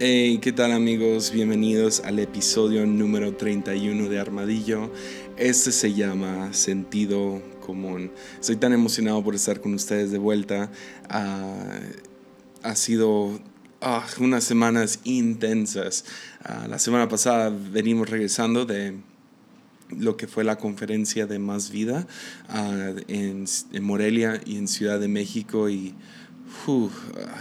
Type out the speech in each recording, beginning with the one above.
Hey, ¿qué tal amigos? Bienvenidos al episodio número 31 de Armadillo. Este se llama Sentido Común. Estoy tan emocionado por estar con ustedes de vuelta. Ah, ha sido ah, unas semanas intensas. Ah, la semana pasada venimos regresando de lo que fue la conferencia de Más Vida en, en Morelia y en Ciudad de México y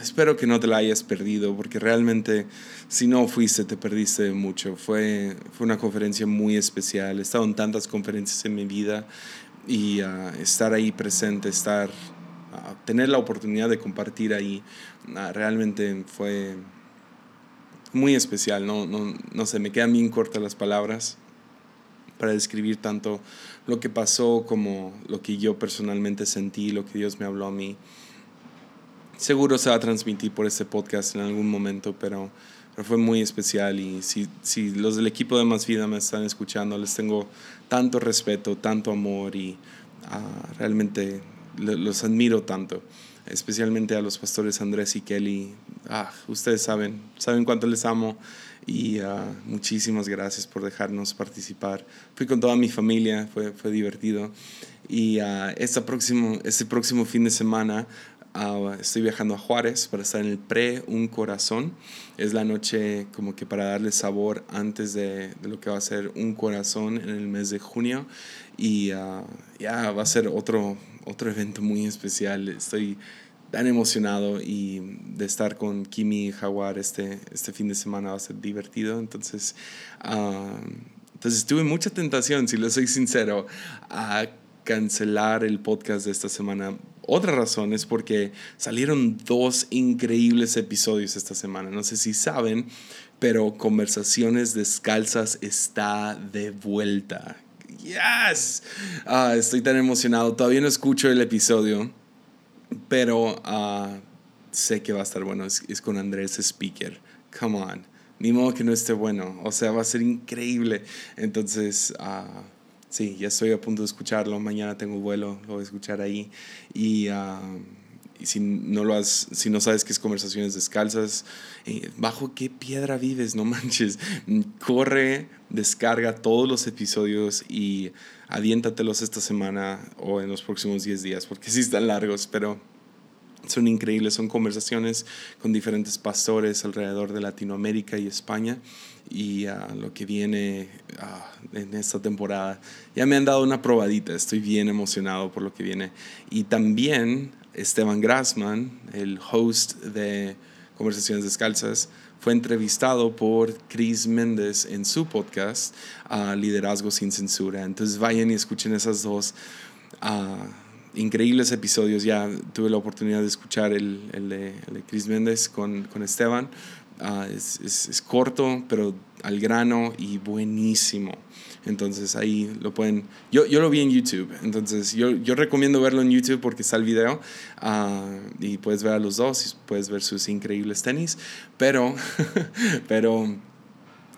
espero que no te la hayas perdido, porque realmente si no fuiste, te perdiste mucho. Fue, fue una conferencia muy especial. He estado en tantas conferencias en mi vida y ah, estar ahí presente, estar, ah, tener la oportunidad de compartir ahí, ah, realmente fue muy especial. No, no, no sé, me quedan bien cortas las palabras para describir tanto lo que pasó como lo que yo personalmente sentí, lo que Dios me habló a mí seguro se va a transmitir por este podcast en algún momento, pero, fue muy especial y si, si, los del equipo de Más Vida me están escuchando, les tengo tanto respeto, tanto amor y ah, realmente los admiro tanto, especialmente a los pastores Andrés y Kelly. Ah, ustedes saben, saben cuánto les amo y ah, muchísimas gracias por dejarnos participar. Fui con toda mi familia, fue, fue divertido. Y este, próximo, este próximo fin de semana estoy viajando a Juárez para estar en el pre Un Corazón. Es la noche como que para darle sabor antes de, de lo que va a ser Un Corazón en el mes de junio. Y ah, ya va a ser otro, otro evento muy especial. Estoy tan emocionado y de estar con Kimi y Jaguar este, este fin de semana va a ser divertido. Entonces, uh, entonces tuve mucha tentación, si lo soy sincero, a cancelar el podcast de esta semana otra razón es porque salieron dos increíbles episodios esta semana. No sé si saben, pero Conversaciones Descalzas está de vuelta. Yes. Ah, estoy tan emocionado. Todavía no escucho el episodio, pero uh, sé que va a estar bueno. Es, con Andrés Speaker. Come on. Ni modo que no esté bueno. O sea, va a ser increíble. Entonces, uh, Sí, ya estoy a punto de escucharlo. Mañana tengo vuelo, lo voy a escuchar ahí. Y, ah, y si, no lo has, si no sabes qué es Conversaciones Descalzas, eh, ¿bajo qué piedra vives? No manches. Corre, descarga todos los episodios y aviéntatelos esta semana o en los próximos 10 días, porque sí están largos, pero son increíbles. Son conversaciones con diferentes pastores alrededor de Latinoamérica y España y a lo que viene en esta temporada. Ya me han dado una probadita, estoy bien emocionado por lo que viene. Y también Esteban Grassman, el host de Conversaciones Descalzas, fue entrevistado por Chris Méndez en su podcast Liderazgo sin Censura. Entonces vayan y escuchen esas dos increíbles episodios. Ya tuve la oportunidad de escuchar el, el, de, Chris Méndez con, con Esteban. Ah, es, es, corto, pero al grano y buenísimo. Entonces ahí lo pueden... Yo, yo lo vi en YouTube, entonces yo, yo recomiendo verlo en YouTube porque está el video ah, y puedes ver a los dos y puedes ver sus increíbles tenis, pero, pero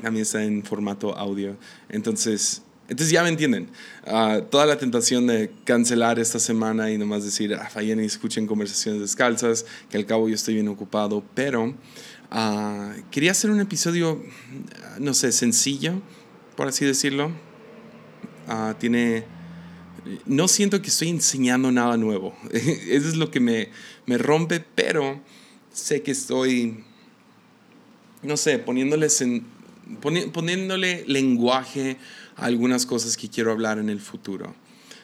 también está en formato audio. Entonces entonces ya me entienden. Ah, toda la tentación de cancelar esta semana y nomás decir, ah, vayan y escuchen conversaciones descalzas, que al cabo yo estoy bien ocupado, pero ah, quería hacer un episodio, no sé, sencillo, por así decirlo. Ah, tiene... No siento que estoy enseñando nada nuevo. Eso es lo que me, me rompe, pero sé que estoy, no sé, poniéndoles en, poniéndole lenguaje algunas cosas que quiero hablar en el futuro.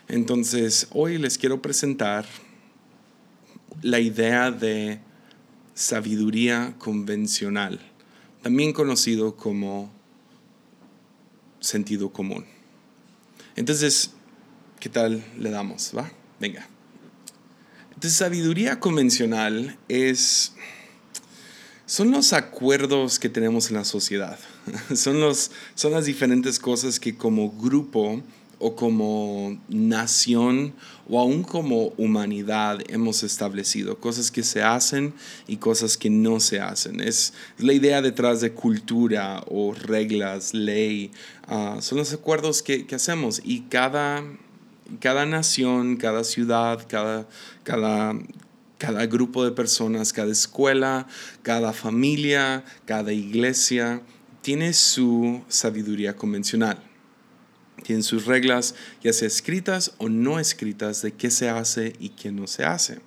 Entonces, hoy les quiero presentar la idea de sabiduría convencional, también conocido como sentido común. Entonces, ¿qué tal le damos? ¿Va? Venga. Entonces, sabiduría convencional es son los acuerdos que tenemos en la sociedad. son, los, son las diferentes cosas que como grupo o como nación o aún como humanidad hemos establecido, cosas que se hacen y cosas que no se hacen. Es, la idea detrás de cultura o reglas, ley, ah, son los acuerdos que, que, hacemos y cada, cada nación, cada ciudad, cada, cada, Cada grupo de personas, cada escuela, cada familia, cada iglesia tiene su sabiduría convencional. Tienen sus reglas, ya sea escritas o no escritas, de qué se hace y qué no se hace.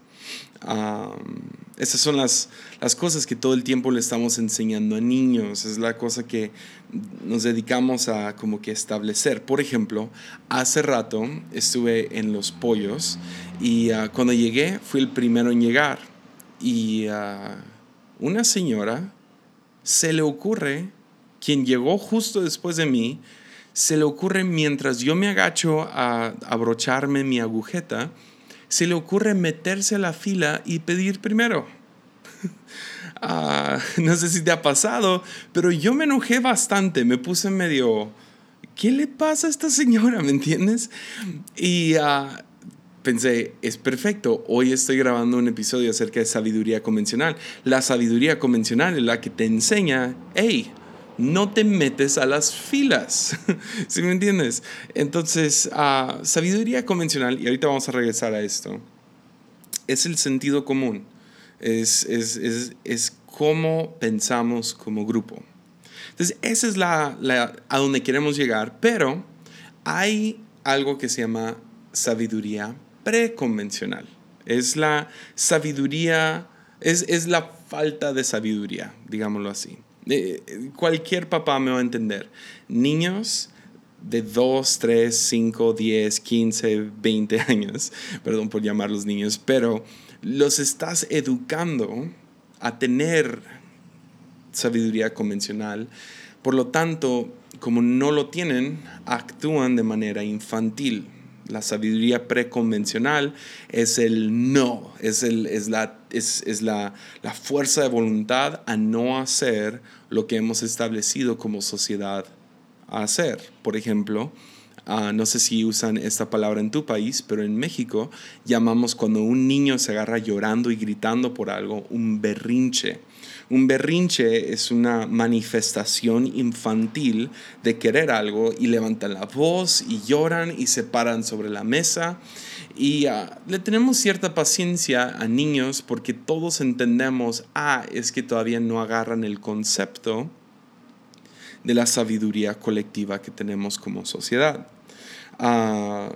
esas son las, las cosas que todo el tiempo le estamos enseñando a niños. Es la cosa que nos dedicamos a como que establecer. Por ejemplo, hace rato estuve en Los Pollos y ah, cuando llegué fui el primero en llegar. Y ah, una señora se le ocurre, quien llegó justo después de mí, se le ocurre mientras yo me agacho a abrocharme mi agujeta, se le ocurre meterse a la fila y pedir primero. Ah, no sé si te ha pasado, pero yo me enojé bastante, me puse medio, ¿qué le pasa a esta señora? ¿Me entiendes? Y ah, pensé, es perfecto, hoy estoy grabando un episodio acerca de sabiduría convencional. La sabiduría convencional es la que te enseña, hey, no te metes a las filas. ¿Sí me entiendes? Entonces, uh, sabiduría convencional, y ahorita vamos a regresar a esto, es el sentido común. Es, es, es, es cómo pensamos como grupo. Entonces, esa es la, la, a donde queremos llegar, pero hay algo que se llama sabiduría preconvencional. Es la sabiduría, es, es la falta de sabiduría, digámoslo así. Eh, cualquier papá me va a entender. Niños de 2, 3, 5, 10, 15, 20 años, perdón por llamarlos niños, pero los estás educando a tener sabiduría convencional. Por lo tanto, como no lo tienen, actúan de manera infantil. La sabiduría preconvencional es el no, es, el, es, la, es, es la, la, fuerza de voluntad a no hacer lo que hemos establecido como sociedad a hacer. Por ejemplo, uh, no sé si usan esta palabra en tu país, pero en México llamamos cuando un niño se agarra llorando y gritando por algo un berrinche. Un berrinche es una manifestación infantil de querer algo y levantan la voz y lloran y se paran sobre la mesa. Y ah, le tenemos cierta paciencia a niños porque todos entendemos, ah, es que todavía no agarran el concepto de la sabiduría colectiva que tenemos como sociedad. Ah,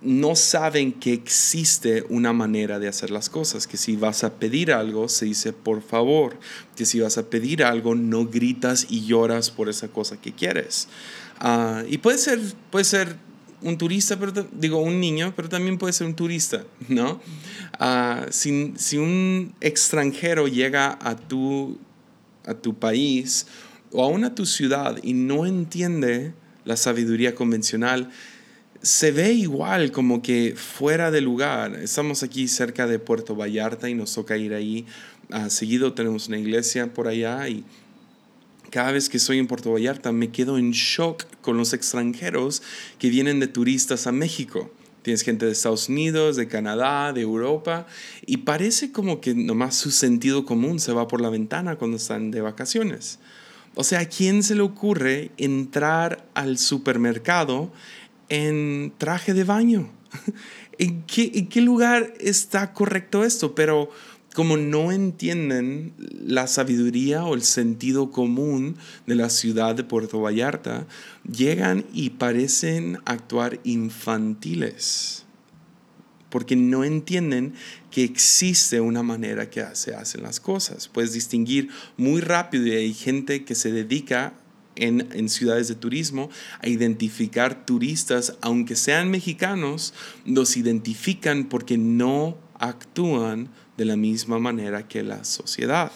no saben que existe una manera de hacer las cosas, que si vas a pedir algo, se dice por favor, que si vas a pedir algo, no gritas y lloras por esa cosa que quieres. Ah, y puede ser, puede ser un turista, pero digo un niño, pero también puede ser un turista, ¿no? Uh, si, si, un extranjero llega a tu, a tu país o aún a tu ciudad y no entiende la sabiduría convencional, se ve igual como que fuera de lugar. Estamos aquí cerca de Puerto Vallarta y nos toca ir ahí. Uh, seguido tenemos una iglesia por allá y cada vez que estoy en Puerto Vallarta me quedo en shock con los extranjeros que vienen de turistas a México. Tienes gente de Estados Unidos, de Canadá, de Europa, y parece como que nomás su sentido común se va por la ventana cuando están de vacaciones. O sea, ¿a quién se le ocurre entrar al supermercado en traje de baño? ¿En qué, ¿En qué lugar está correcto esto? Pero como no entienden la sabiduría o el sentido común de la ciudad de Puerto Vallarta, llegan y parecen actuar infantiles, porque no entienden que existe una manera que se hacen las cosas. Puedes distinguir muy rápido y hay gente que se dedica en, en, ciudades de turismo a identificar turistas, aunque sean mexicanos, los identifican porque no actúan de la misma manera que la sociedad.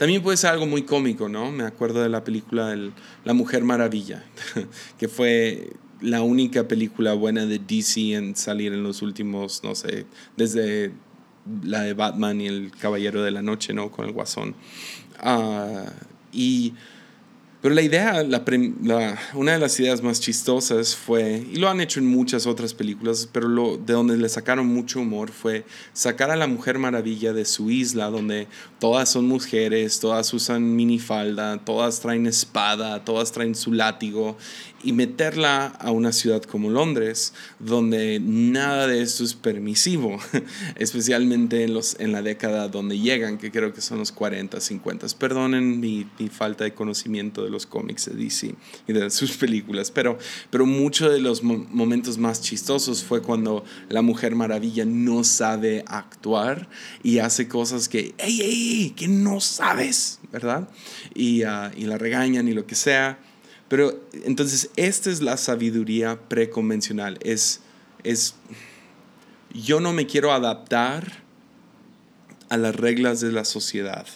También puede ser algo muy cómico, ¿no? Me acuerdo de la película La Mujer Maravilla, que fue la única película buena de DC en salir en los últimos, no sé, desde la de Batman y el Caballero de la Noche, ¿no? Con el Guasón. Ah, y Pero la idea, una de las ideas más chistosas fue, y lo han hecho en muchas otras películas, pero lo, de donde le sacaron mucho humor fue sacar a la Mujer Maravilla de su isla, donde todas son mujeres, todas usan minifalda, todas traen espada, todas traen su látigo, y meterla a una ciudad como Londres, donde nada de esto es permisivo, especialmente en, los, en la década donde llegan, que creo que son los 40, 50. Perdonen mi, mi falta de conocimiento de los cómics de DC y de sus películas, pero, pero muchos de los momentos más chistosos fue cuando la Mujer Maravilla no sabe actuar y hace cosas que, ¡ey, ey, que no sabes! ¿Verdad? Y, ah, y la regañan y lo que sea. Pero entonces esta es la sabiduría preconvencional. Es, es, yo no me quiero adaptar a las reglas de la sociedad.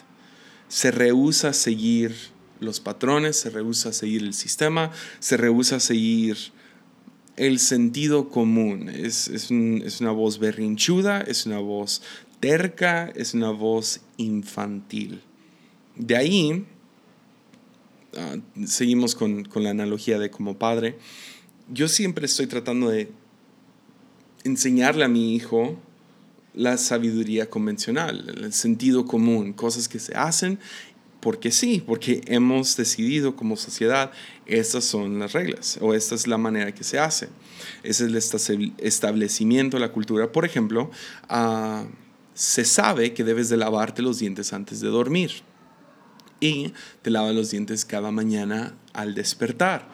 Se rehúsa seguir los patrones, se rehúsa a seguir el sistema, se rehúsa a seguir el sentido común. Es, es, es una voz berrinchuda, es una voz terca, es una voz infantil. De ahí, ah, seguimos con, con la analogía de como padre, yo siempre estoy tratando de enseñarle a mi hijo la sabiduría convencional, el sentido común, cosas que se hacen porque sí, porque hemos decidido como sociedad, estas son las reglas o esta es la manera que se hace. Ese es el establecimiento de la cultura. Por ejemplo, ah, se sabe que debes de lavarte los dientes antes de dormir y te lavas los dientes cada mañana al despertar.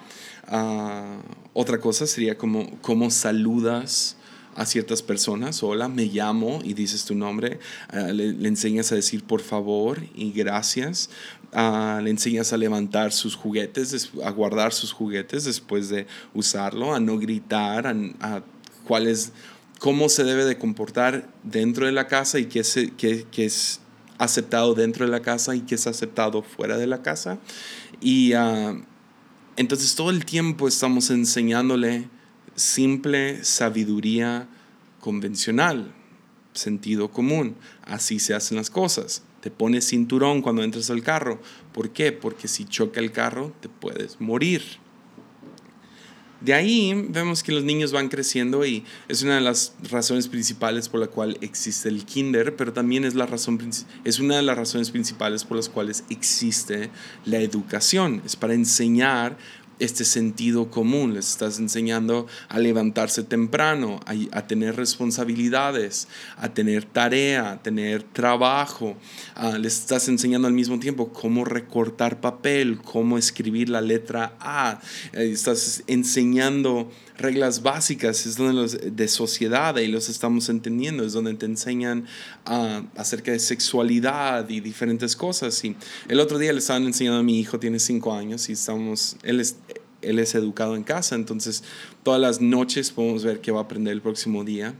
Ah, otra cosa sería como cómo saludas a ciertas personas, hola, me llamo y dices tu nombre, ah, le, enseñas a decir por favor y gracias, uh, le enseñas a levantar sus juguetes, a guardar sus juguetes después de usarlo, a no gritar, a, cuál es, cómo se debe de comportar dentro de la casa y qué, se, qué, qué es aceptado dentro de la casa y qué es aceptado fuera de la casa. Y uh, entonces todo el tiempo estamos enseñándole simple sabiduría convencional, sentido común. Así se hacen las cosas. Te pones cinturón cuando entras al carro. ¿Por qué? Porque si choca el carro te puedes morir. De ahí vemos que los niños van creciendo y es una de las razones principales por la cual existe el kinder, pero también es, la razón, es una de las razones principales por las cuales existe la educación. Es para enseñar este sentido común, les estás enseñando a levantarse temprano, a, tener responsabilidades, a tener tarea, a tener trabajo, les estás enseñando al mismo tiempo cómo recortar papel, cómo escribir la letra A, eh, estás enseñando reglas básicas, es donde los de sociedad y los estamos entendiendo, es donde te enseñan uh, acerca de sexualidad y diferentes cosas. Y el otro día le estaban enseñando a mi hijo, tiene cinco años, y estamos, él es, él es educado en casa, entonces todas las noches podemos ver qué va a aprender el próximo día.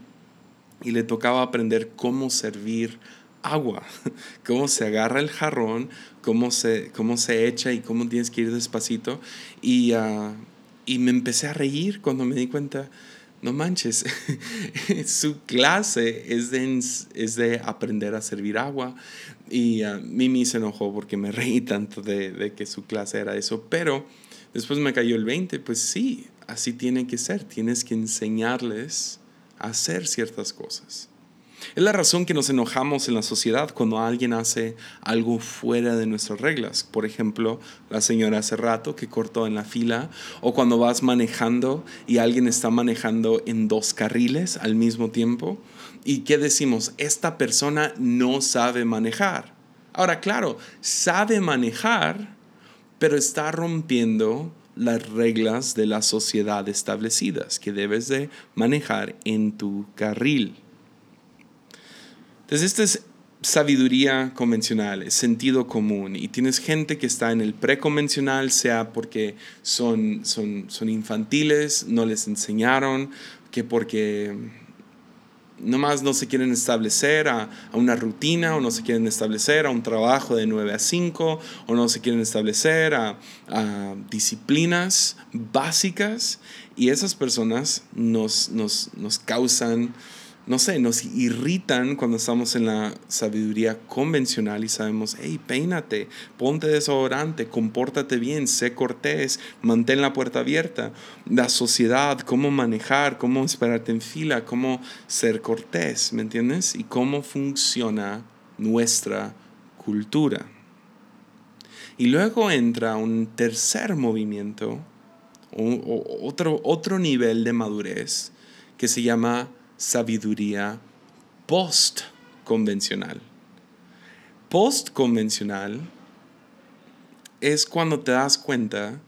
Y le tocaba aprender cómo servir agua, cómo se agarra el jarrón, cómo se, cómo se echa y cómo tienes que ir despacito. Y uh, y me empecé a reír cuando me di cuenta, no manches, su clase es de, es de aprender a servir agua. Y a Mimi se enojó porque me reí tanto de, de que su clase era eso, pero después me cayó el 20, pues sí, así tiene que ser, tienes que enseñarles a hacer ciertas cosas. Es la razón que nos enojamos en la sociedad cuando alguien hace algo fuera de nuestras reglas. Por ejemplo, la señora hace rato que cortó en la fila o cuando vas manejando y alguien está manejando en dos carriles al mismo tiempo. ¿Y qué decimos? Esta persona no sabe manejar. Ahora, claro, sabe manejar, pero está rompiendo las reglas de la sociedad establecidas que debes de manejar en tu carril. Entonces, esta es sabiduría convencional, es sentido común. Y tienes gente que está en el preconvencional, sea porque son, son, son infantiles, no les enseñaron, que porque nomás no se quieren establecer a, a, una rutina o no se quieren establecer a un trabajo de 9 a 5 o no se quieren establecer a, a disciplinas básicas y esas personas nos, nos, nos causan no sé, nos irritan cuando estamos en la sabiduría convencional y sabemos, hey, peínate, ponte desodorante, compórtate bien, sé cortés, mantén la puerta abierta. La sociedad, cómo manejar, cómo esperarte en fila, cómo ser cortés, ¿me entiendes? Y cómo funciona nuestra cultura. Y luego entra un tercer movimiento, otro, otro nivel de madurez, que se llama sabiduría post-convencional. Post-convencional es cuando te das cuenta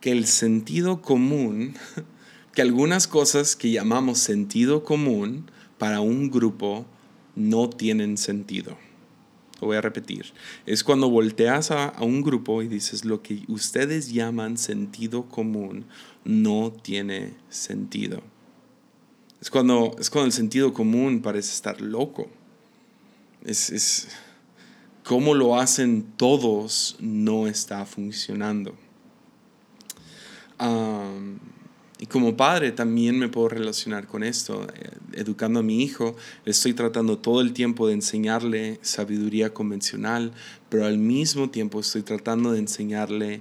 que el sentido común, que algunas cosas que llamamos sentido común para un grupo no tienen sentido. Lo voy a repetir. Es cuando volteas a, a, un grupo y dices lo que ustedes llaman sentido común no tiene sentido. Es cuando, es cuando el sentido común parece estar loco. Es, es cómo lo hacen todos no está funcionando. y como padre también me puedo relacionar con esto. Eh, educando a mi hijo, le estoy tratando todo el tiempo de enseñarle sabiduría convencional, pero al mismo tiempo estoy tratando de enseñarle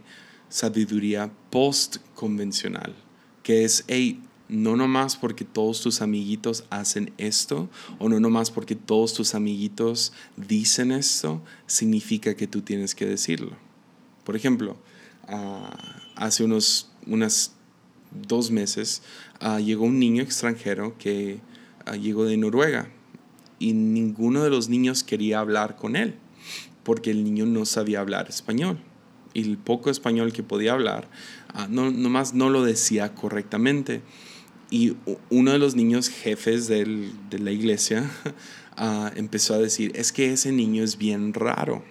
sabiduría post-convencional, que es, hey, no nomás porque todos tus amiguitos hacen esto o no nomás porque todos tus amiguitos dicen esto, significa que tú tienes que decirlo. Por ejemplo, ah, hace unos unas dos meses ah, llegó un niño extranjero que ah, llegó de Noruega y ninguno de los niños quería hablar con él porque el niño no sabía hablar español y el poco español que podía hablar no, nomás no lo decía correctamente y uno de los niños jefes de la iglesia ah, empezó a decir, es que ese niño es bien raro.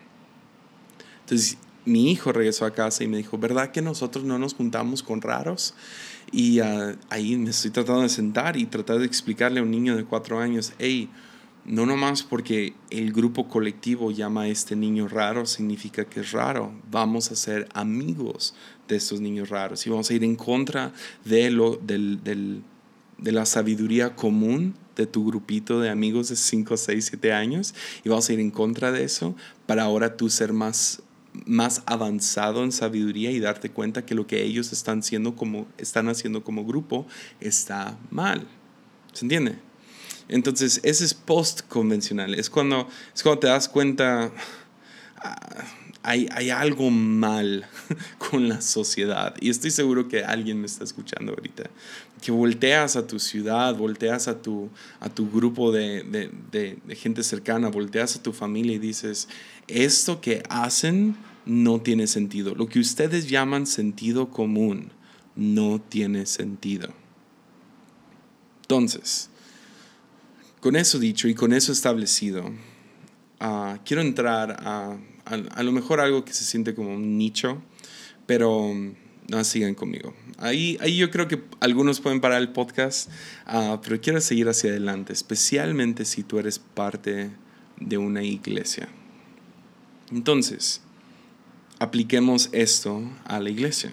Entonces mi hijo regresó a casa y me dijo, ¿verdad que nosotros no nos juntamos con raros? Y ah, ahí me estoy tratando de sentar y tratar de explicarle a un niño de cuatro años, hey, no nomás porque el grupo colectivo llama a este niño raro significa que es raro. Vamos a ser amigos de estos niños raros y vamos a ir en contra de, lo, del, del, de la sabiduría común de tu grupito de amigos de 5, 6, 7 años y vamos a ir en contra de eso para ahora tú ser más más avanzado en sabiduría y darte cuenta que lo que ellos están haciendo como, están haciendo como grupo está mal. ¿Se entiende? Entonces, ese es post-convencional. Es cuando, es cuando te das cuenta, ah, hay, hay, algo mal con la sociedad. Y estoy seguro que alguien me está escuchando ahorita. Que volteas a tu ciudad, volteas a tu, a tu grupo de, de, de gente cercana, volteas a tu familia y dices, esto que hacen no tiene sentido. Lo que ustedes llaman sentido común no tiene sentido. Entonces, con eso dicho y con eso establecido, ah, quiero entrar a, a, lo mejor algo que se siente como un nicho, pero no sigan conmigo. Ahí, ahí yo creo que algunos pueden parar el podcast, uh, pero quiero seguir hacia adelante, especialmente si tú eres parte de una iglesia. Entonces, apliquemos esto a la iglesia.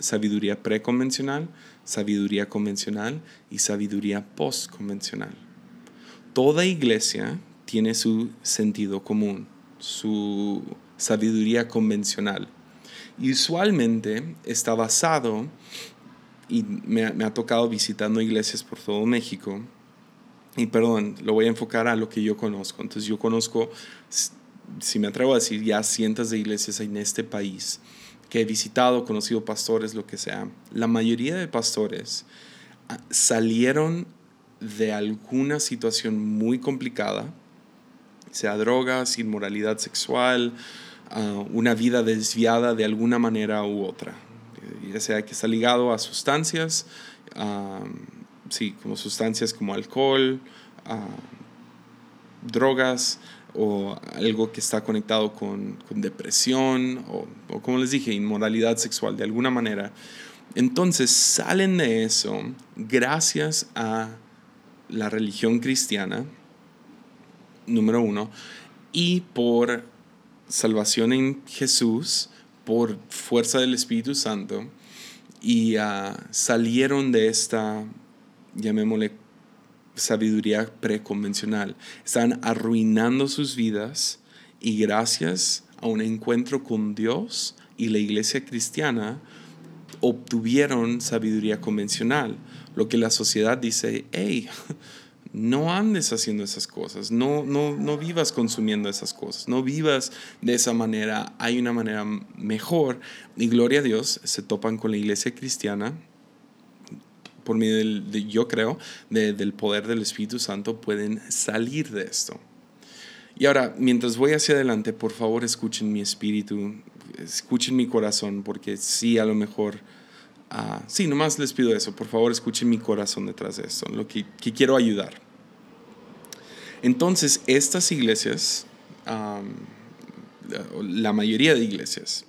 Sabiduría preconvencional, sabiduría convencional y sabiduría postconvencional. Toda iglesia tiene su sentido común, su sabiduría convencional. Y usualmente está basado, y me, me, ha tocado visitando iglesias por todo México, y perdón, lo voy a enfocar a lo que yo conozco. Entonces yo conozco, si me atrevo a decir, ya cientos de iglesias en este país que he visitado, conocido pastores, lo que sea, la mayoría de pastores ah, salieron de alguna situación muy complicada, sea drogas, inmoralidad sexual, ah, una vida desviada de alguna manera u otra, ya sea que está ligado a sustancias, uh, sí, como sustancias como alcohol, drogas, o algo que está conectado con, depresión o, o, como les dije, inmoralidad sexual de alguna manera. Entonces salen de eso gracias a la religión cristiana, número uno, y por salvación en Jesús, por fuerza del Espíritu Santo, y ah, salieron de esta, llamémosle, sabiduría preconvencional. Estaban arruinando sus vidas y gracias a un encuentro con Dios y la iglesia cristiana obtuvieron sabiduría convencional. Lo que la sociedad dice, hey, no andes haciendo esas cosas, no, no, no vivas consumiendo esas cosas, no vivas de esa manera, hay una manera mejor. Y gloria a Dios, se topan con la iglesia cristiana por medio del, de, yo creo, del poder del Espíritu Santo, pueden salir de esto. Y ahora, mientras voy hacia adelante, por favor escuchen mi espíritu, escuchen mi corazón, porque sí, a lo mejor, uh, sí, nomás les pido eso, por favor escuchen mi corazón detrás de esto, lo que, que quiero ayudar. Entonces, estas iglesias, la mayoría de iglesias,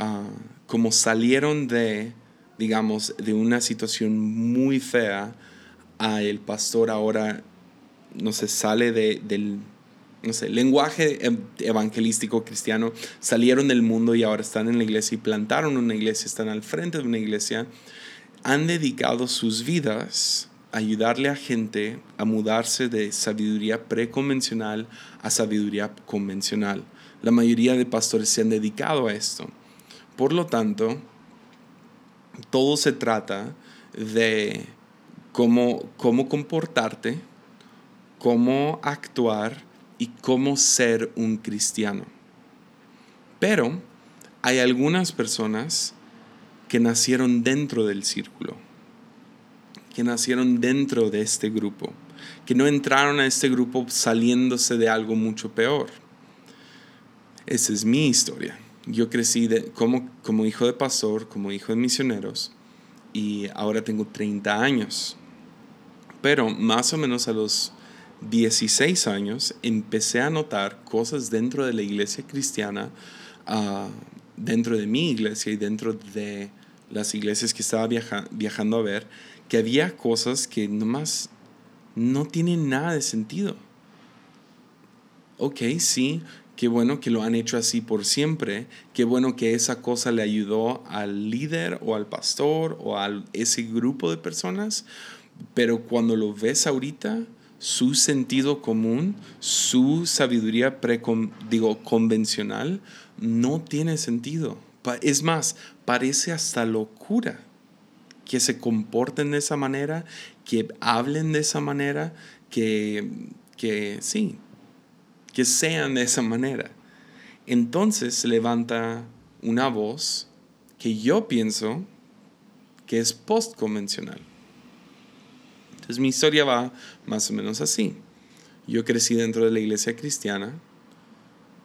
uh, como salieron de, digamos, de una situación muy fea, a el pastor ahora, no se sale de, del no sé, lenguaje evangelístico cristiano, salieron del mundo y ahora están en la iglesia y plantaron una iglesia, están al frente de una iglesia, han dedicado sus vidas ayudarle a gente a mudarse de sabiduría preconvencional a sabiduría convencional. La mayoría de pastores se han dedicado a esto. Por lo tanto, todo se trata de cómo, cómo comportarte, cómo actuar, y cómo ser un cristiano. Pero hay algunas personas que nacieron dentro del círculo, que nacieron dentro de este grupo, que no entraron a este grupo saliéndose de algo mucho peor. Esa es mi historia. Yo crecí como, como hijo de pastor, como hijo de misioneros, y ahora tengo 30 años. Pero más o menos a los 16 años empecé a notar cosas dentro de la iglesia cristiana, ah, dentro de mi iglesia y dentro de las iglesias que estaba viajando a ver, que había cosas que nomás no tienen nada de sentido. Ok, sí, qué bueno que lo han hecho así por siempre, qué bueno que esa cosa le ayudó al líder o al pastor o a ese grupo de personas, pero cuando lo ves ahorita, su sentido común, su sabiduría digo, convencional, no tiene sentido. Es más, parece hasta locura que se comporten de esa manera, que hablen de esa manera, que, que sí, que sean de esa manera. Entonces se levanta una voz que yo pienso que es postconvencional. Entonces mi historia va más o menos así. Yo crecí dentro de la iglesia cristiana,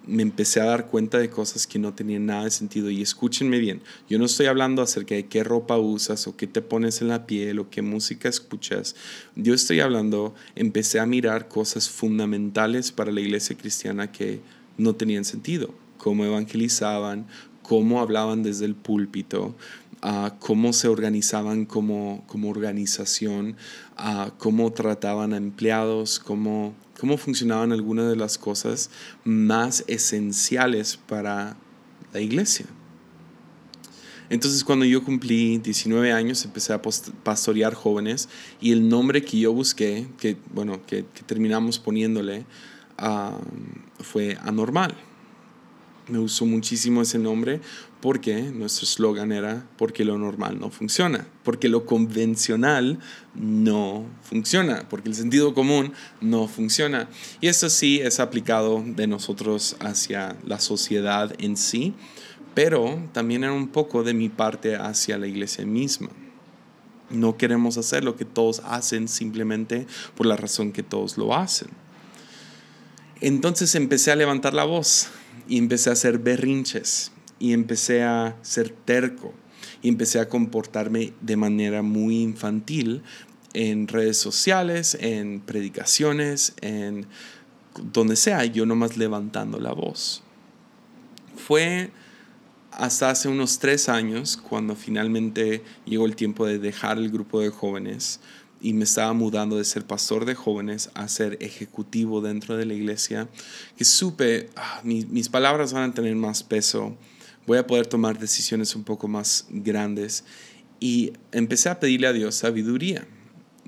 me empecé a dar cuenta de cosas que no tenían nada de sentido. Y escúchenme bien, yo no estoy hablando acerca de qué ropa usas o qué te pones en la piel o qué música escuchas. Yo estoy hablando, empecé a mirar cosas fundamentales para la iglesia cristiana que no tenían sentido. Cómo evangelizaban, cómo hablaban desde el púlpito, a cómo se organizaban como, como organización, a cómo trataban a empleados, cómo, cómo funcionaban algunas de las cosas más esenciales para la iglesia. Entonces cuando yo cumplí 19 años empecé a pastorear jóvenes y el nombre que yo busqué, que, bueno, que, terminamos poniéndole, fue anormal. Me usó muchísimo ese nombre porque nuestro eslogan era porque lo normal no funciona, porque lo convencional no funciona, porque el sentido común no funciona. Y esto sí es aplicado de nosotros hacia la sociedad en sí, pero también era un poco de mi parte hacia la iglesia misma. No queremos hacer lo que todos hacen simplemente por la razón que todos lo hacen. Entonces empecé a levantar la voz y empecé a hacer berrinches y empecé a ser terco y empecé a comportarme de manera muy infantil en redes sociales, en predicaciones, en donde sea, yo nomás levantando la voz. Fue hasta hace unos tres años cuando finalmente llegó el tiempo de dejar el grupo de jóvenes y me estaba mudando de ser pastor de jóvenes a ser ejecutivo dentro de la iglesia, que supe, ah, mis palabras van a tener más peso, voy a poder tomar decisiones un poco más grandes. Y empecé a pedirle a Dios sabiduría.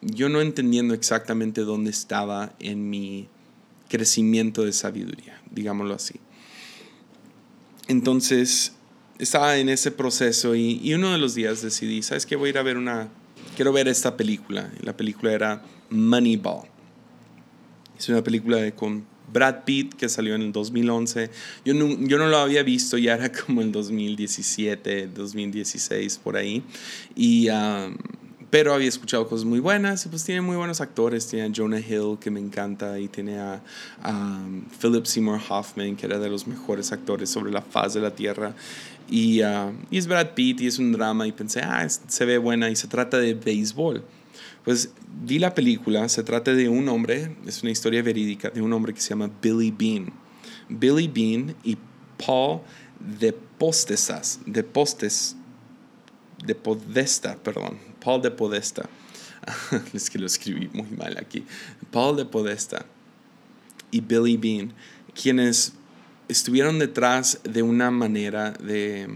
yo no entendiendo exactamente dónde estaba en mi crecimiento de sabiduría, digámoslo así. Entonces, estaba en ese proceso y, uno de los días decidí, ¿sabes qué? Voy a ir a ver una, quiero ver esta película. la película era Moneyball. Es una película de, con Brad Pitt que salió en el 2011. Yo no, yo no lo había visto, ya era como el 2017, 2016, por ahí. Y... Um, pero había escuchado cosas muy buenas pues tiene muy buenos actores. Tiene a Jonah Hill, que me encanta, y tiene a, um, Philip Seymour Hoffman, que era de los mejores actores sobre la faz de la tierra. Y, uh, y es Brad Pitt y es un drama y pensé, ah, se ve buena y se trata de béisbol. Pues vi la película, se trata de un hombre, es una historia verídica, de un hombre que se llama Billy Bean. Billy Bean y Paul de Postesas, de Postes, de Podesta, perdón, Paul de Podesta. es que lo escribí muy mal aquí. Paul de Podesta y Billy Bean, quienes estuvieron detrás de una manera de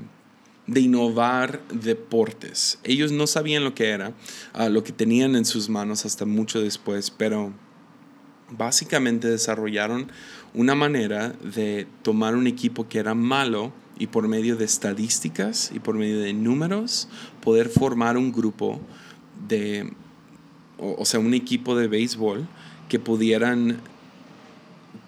de innovar deportes. Ellos no sabían lo que era, ah, lo que tenían en sus manos hasta mucho después, pero básicamente desarrollaron una manera de tomar un equipo que era malo y por medio de estadísticas y por medio de números poder formar un grupo de, o sea, un equipo de béisbol que pudieran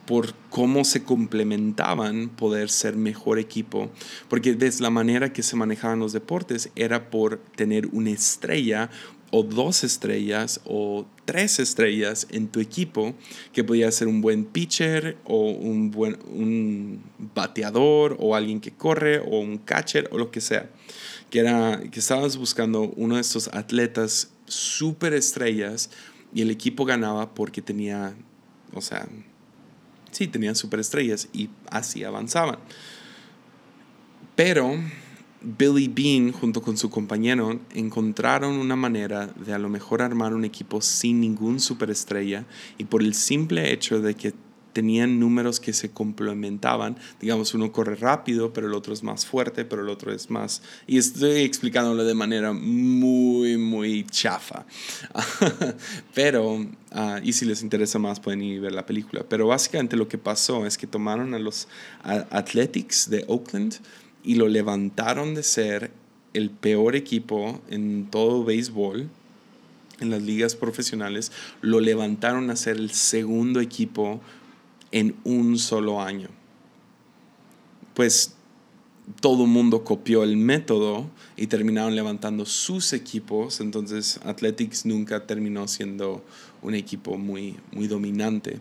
por cómo se complementaban poder ser mejor equipo, porque desde la manera que se manejaban los deportes era por tener una estrella o dos estrellas o tres estrellas en tu equipo que podía ser un buen pitcher o un buen un bateador o alguien que corre o un catcher o lo que sea que era que estabas buscando uno de estos atletas super estrellas y el equipo ganaba porque tenía o sea sí, tenían superestrellas y así avanzaban. Pero Billy Bean junto con su compañero encontraron una manera de a lo mejor armar un equipo sin ningún superestrella y por el simple hecho de que tenían números que se complementaban. Digamos, uno corre rápido, pero el otro es más fuerte, pero el otro es más... Y estoy explicándolo de manera muy, muy chafa. pero, ah, y si les interesa más, pueden ir a ver la película. Pero básicamente lo que pasó es que tomaron a los Athletics de Oakland y lo levantaron de ser el peor equipo en todo béisbol en las ligas profesionales, lo levantaron a ser el segundo equipo en un solo año. Pues todo el mundo copió el método y terminaron levantando sus equipos, entonces Athletics nunca terminó siendo un equipo muy, muy dominante.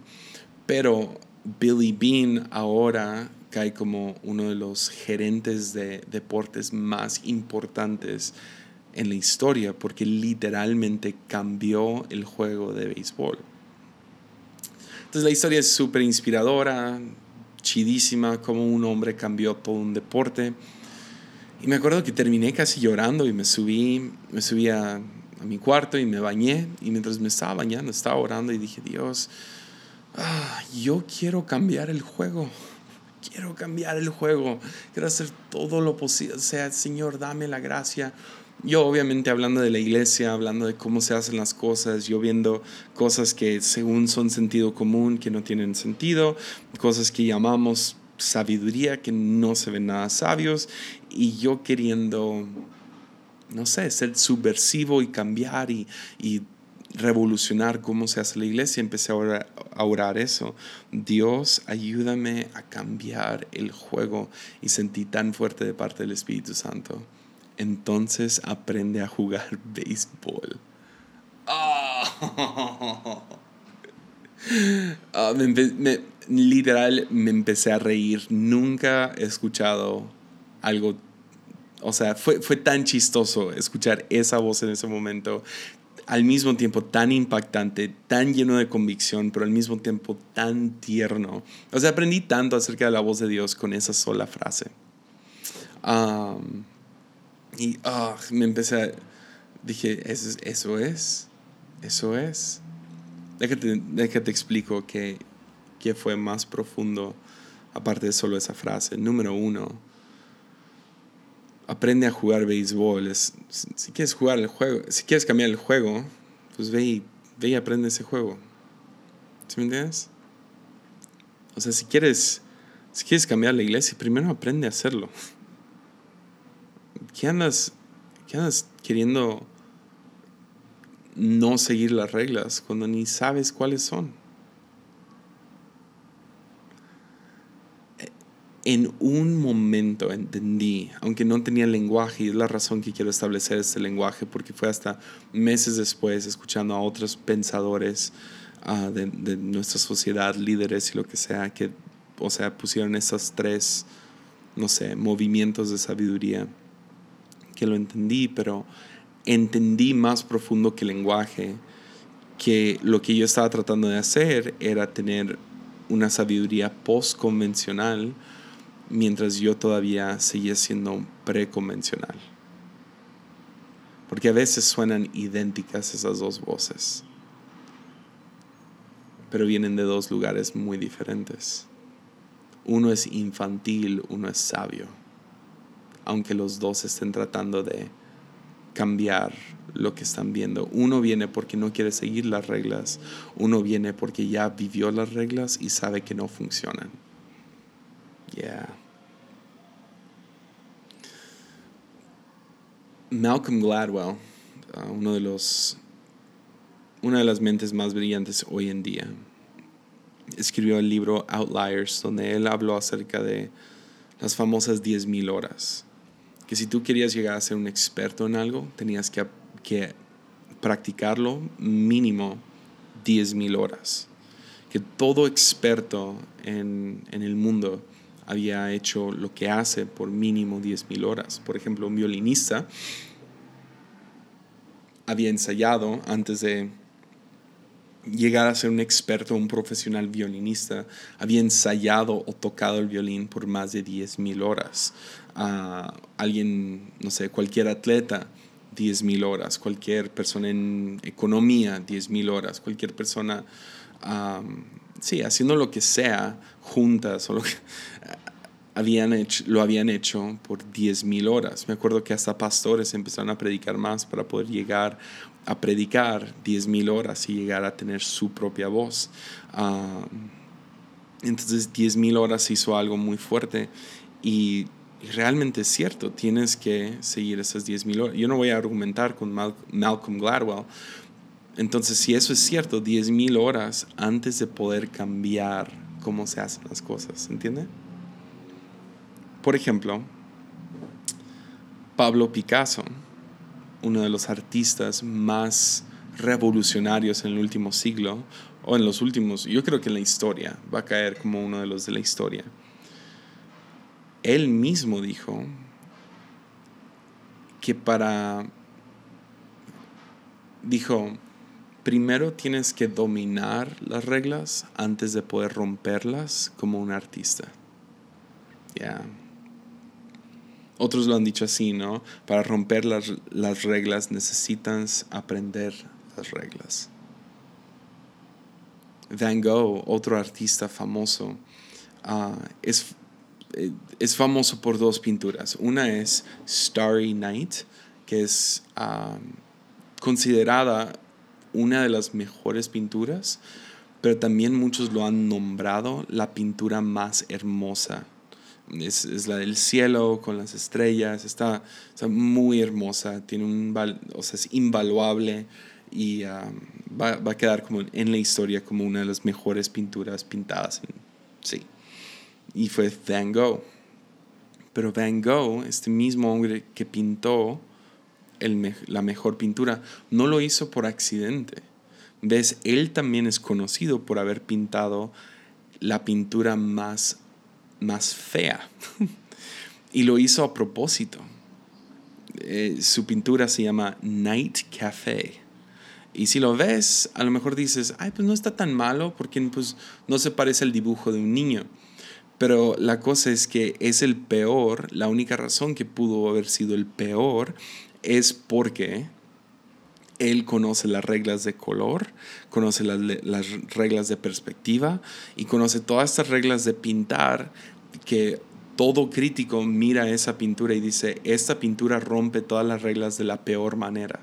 Pero Billy Bean ahora cae como uno de los gerentes de deportes más importantes en la historia porque literalmente cambió el juego de béisbol. Entonces la historia es súper inspiradora, chidísima, como un hombre cambió todo un deporte. Y me acuerdo que terminé casi llorando y me subí, me subí a, mi cuarto y me bañé. Y mientras me estaba bañando, estaba orando y dije, Dios, ah, yo quiero cambiar el juego. Quiero cambiar el juego. Quiero hacer todo lo posible. O sea, Señor, dame la gracia yo obviamente hablando de la iglesia, hablando de cómo se hacen las cosas, yo viendo cosas que según son sentido común, que no tienen sentido, cosas que llamamos sabiduría, que no se ven nada sabios, y yo queriendo, no sé, ser subversivo y cambiar y, revolucionar cómo se hace la iglesia, empecé a orar, a orar, eso. Dios, ayúdame a cambiar el juego y sentí tan fuerte de parte del Espíritu Santo entonces aprende a jugar béisbol. Ah. Ah, literal, me empecé a reír. Nunca he escuchado algo. O sea, fue, fue tan chistoso escuchar esa voz en ese momento. Al mismo tiempo tan impactante, tan lleno de convicción, pero al mismo tiempo tan tierno. O sea, aprendí tanto acerca de la voz de Dios con esa sola frase. Y ah, me empecé a... Dije, eso, eso es, eso es. Déjate, déjate explico que, que fue más profundo aparte de solo esa frase. Número uno, aprende a jugar béisbol. si quieres jugar el juego, si quieres cambiar el juego, pues ve y, ve y aprende ese juego. ¿Sí me entiendes? O sea, si quieres, si quieres cambiar la iglesia, primero aprende a hacerlo. ¿Qué andas, qué andas queriendo no seguir las reglas cuando ni sabes cuáles son? en un momento entendí, aunque no tenía lenguaje, y es la razón que quiero establecer este lenguaje, porque fue hasta meses después, escuchando a otros pensadores ah, de, de, nuestra sociedad, líderes y lo que sea, que, o sea, pusieron esos tres, no sé, movimientos de sabiduría, que lo entendí, pero entendí más profundo que el lenguaje, que lo que yo estaba tratando de hacer era tener una sabiduría post-convencional, mientras yo todavía seguía siendo preconvencional. Porque a veces suenan idénticas esas dos voces, pero vienen de dos lugares muy diferentes. Uno es infantil, uno es sabio, aunque los dos estén tratando de cambiar lo que están viendo. Uno viene porque no quiere seguir las reglas, uno viene porque ya vivió las reglas y sabe que no funcionan. Yeah. Malcolm Gladwell, uh, uno de los, una de las mentes más brillantes hoy en día, escribió el libro Outliers, donde él habló acerca de las famosas 10.000 horas. Que si tú querías llegar a ser un experto en algo, tenías que, que practicarlo mínimo 10.000 horas. Que todo experto en, en el mundo había hecho lo que hace por mínimo 10.000 horas. Por ejemplo, un violinista había ensayado antes de llegar a ser un experto, un profesional violinista, había ensayado o tocado el violín por más de 10.000 horas. Uh, alguien, no sé, cualquier atleta, 10.000 horas. Cualquier persona en economía, 10.000 horas. Cualquier persona sí, haciendo lo que sea juntas o lo que habían hecho, lo habían hecho por 10.000 horas. Me acuerdo que hasta pastores empezaron a predicar más para poder llegar a predicar 10.000 horas y llegar a tener su propia voz. Uh, entonces 10.000 horas hizo algo muy fuerte y, realmente es cierto, tienes que seguir esas 10.000 horas. Yo no voy a argumentar con Mal Malcolm Gladwell, entonces, si eso es cierto, 10.000 horas antes de poder cambiar cómo se hacen las cosas, ¿entiende? Por ejemplo, Pablo Picasso, uno de los artistas más revolucionarios en el último siglo, o en los últimos, yo creo que en la historia, va a caer como uno de los de la historia. Él mismo dijo que para, dijo, primero tienes que dominar las reglas antes de poder romperlas como un artista. Ya. Otros lo han dicho así, ¿no? Para romper las, las reglas necesitas aprender las reglas. Van Gogh, otro artista famoso, uh, es, eh, es, famoso por dos pinturas. Una es Starry Night, que es uh, considerada una de las mejores pinturas, pero también muchos lo han nombrado la pintura más hermosa. Es, la del cielo con las estrellas, está, muy hermosa, tiene un, o sea, es invaluable y um, va, a quedar como en la historia como una de las mejores pinturas pintadas. sí. Y fue Van Gogh. Pero Van Gogh, este mismo hombre que pintó la mejor pintura. No lo hizo por accidente. ¿Ves? Él también es conocido por haber pintado la pintura más, más fea. y lo hizo a propósito. Eh, su pintura se llama Night Café. Y si lo ves, a lo mejor dices, ay, pues no está tan malo porque pues, no se parece al dibujo de un niño. Pero la cosa es que es el peor, la única razón que pudo haber sido el peor es porque él conoce las reglas de color, conoce las, las, reglas de perspectiva y conoce todas estas reglas de pintar que todo crítico mira esa pintura y dice, esta pintura rompe todas las reglas de la peor manera.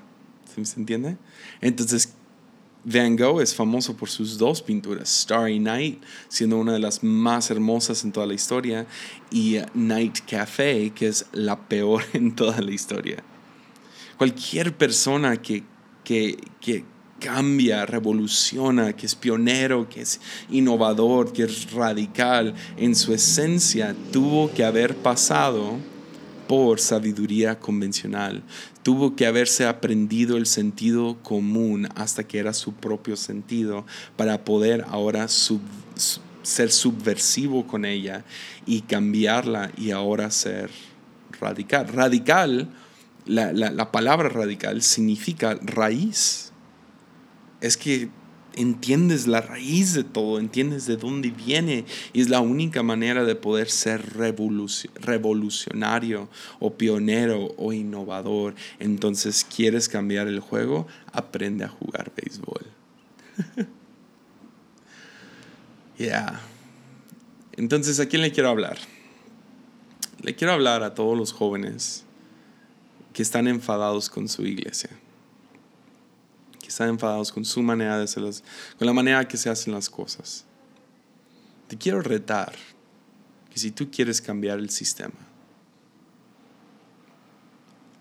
¿Se entiende? Entonces, Van Gogh es famoso por sus dos pinturas, Starry Night, siendo una de las más hermosas en toda la historia, y Night Café, que es la peor en toda la historia. Cualquier persona que, que, que cambia, revoluciona, que es pionero, que es innovador, que es radical, en su esencia tuvo que haber pasado por sabiduría convencional. Tuvo que haberse aprendido el sentido común hasta que era su propio sentido para poder ahora ser subversivo con ella y cambiarla y ahora ser radical. Radical, la, la palabra radical significa raíz. Es que entiendes la raíz de todo, entiendes de dónde viene y es la única manera de poder ser revolucionario o pionero o innovador. Entonces, ¿quieres cambiar el juego? Aprende a jugar béisbol. Ya. Entonces, ¿a quién le quiero hablar? Le quiero hablar a todos los jóvenes que están enfadados con su iglesia que están enfadados con su manera de hacerlas, con la manera que se hacen las cosas. Te quiero retar que si tú quieres cambiar el sistema,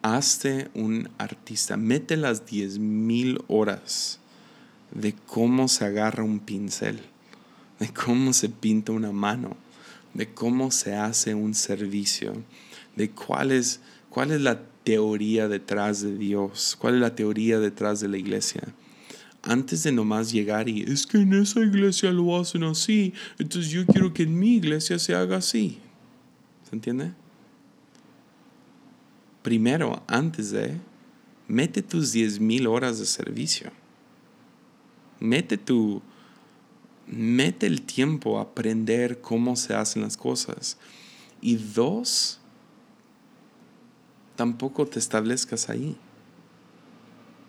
hazte un artista, mete las 10.000 horas de cómo se agarra un pincel, de cómo se pinta una mano, de cómo se hace un servicio, de cuál es, cuál es la teoría detrás de Dios? ¿Cuál es la teoría detrás de la iglesia? Antes de nomás llegar y es que en esa iglesia lo hacen así, entonces yo quiero que en mi iglesia se haga así. ¿Se entiende? Primero, antes de, mete tus 10.000 horas de servicio. Mete tu, mete el tiempo a aprender cómo se hacen las cosas. Y dos, tampoco te establezcas ahí.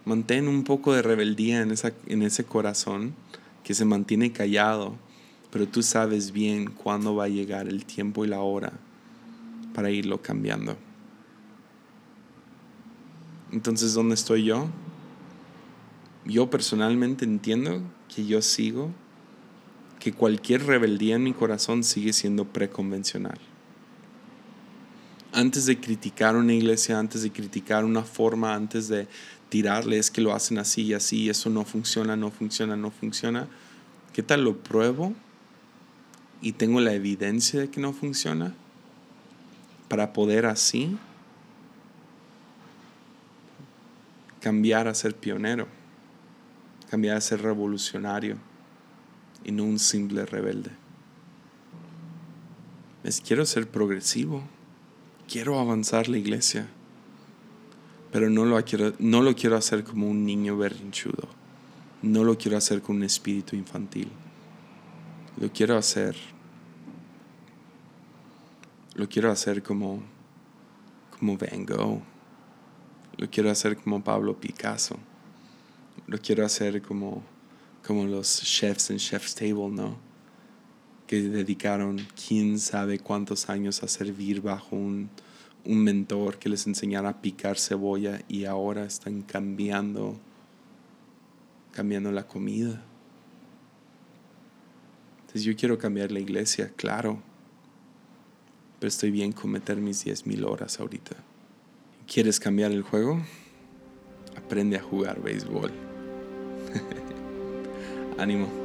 Mantén un poco de rebeldía en, esa, en ese corazón que se mantiene callado, pero tú sabes bien cuándo va a llegar el tiempo y la hora para irlo cambiando. Entonces, ¿dónde estoy yo? Yo personalmente entiendo que yo sigo, que cualquier rebeldía en mi corazón sigue siendo preconvencional antes de criticar una iglesia, antes de criticar una forma, antes de tirarle es que lo hacen así y así, eso no funciona, no funciona, no funciona. ¿Qué tal lo pruebo y tengo la evidencia de que no funciona? Para poder así cambiar a ser pionero, cambiar a ser revolucionario y no un simple rebelde. Es, quiero ser progresivo quiero avanzar la iglesia, pero no lo, quiero, no lo quiero hacer como un niño berrinchudo, no lo quiero hacer con un espíritu infantil, lo quiero hacer, lo quiero hacer como, como Van Gogh, lo quiero hacer como Pablo Picasso, lo quiero hacer como, como los chefs en Chef's Table, ¿no? Que dedicaron quién sabe cuántos años a servir bajo un, mentor que les enseñara a picar cebolla y ahora están cambiando, cambiando la comida. Entonces yo quiero cambiar la iglesia, claro, pero estoy bien con meter mis 10 mil horas ahorita. ¿Quieres cambiar el juego? Aprende a jugar béisbol. Ánimo.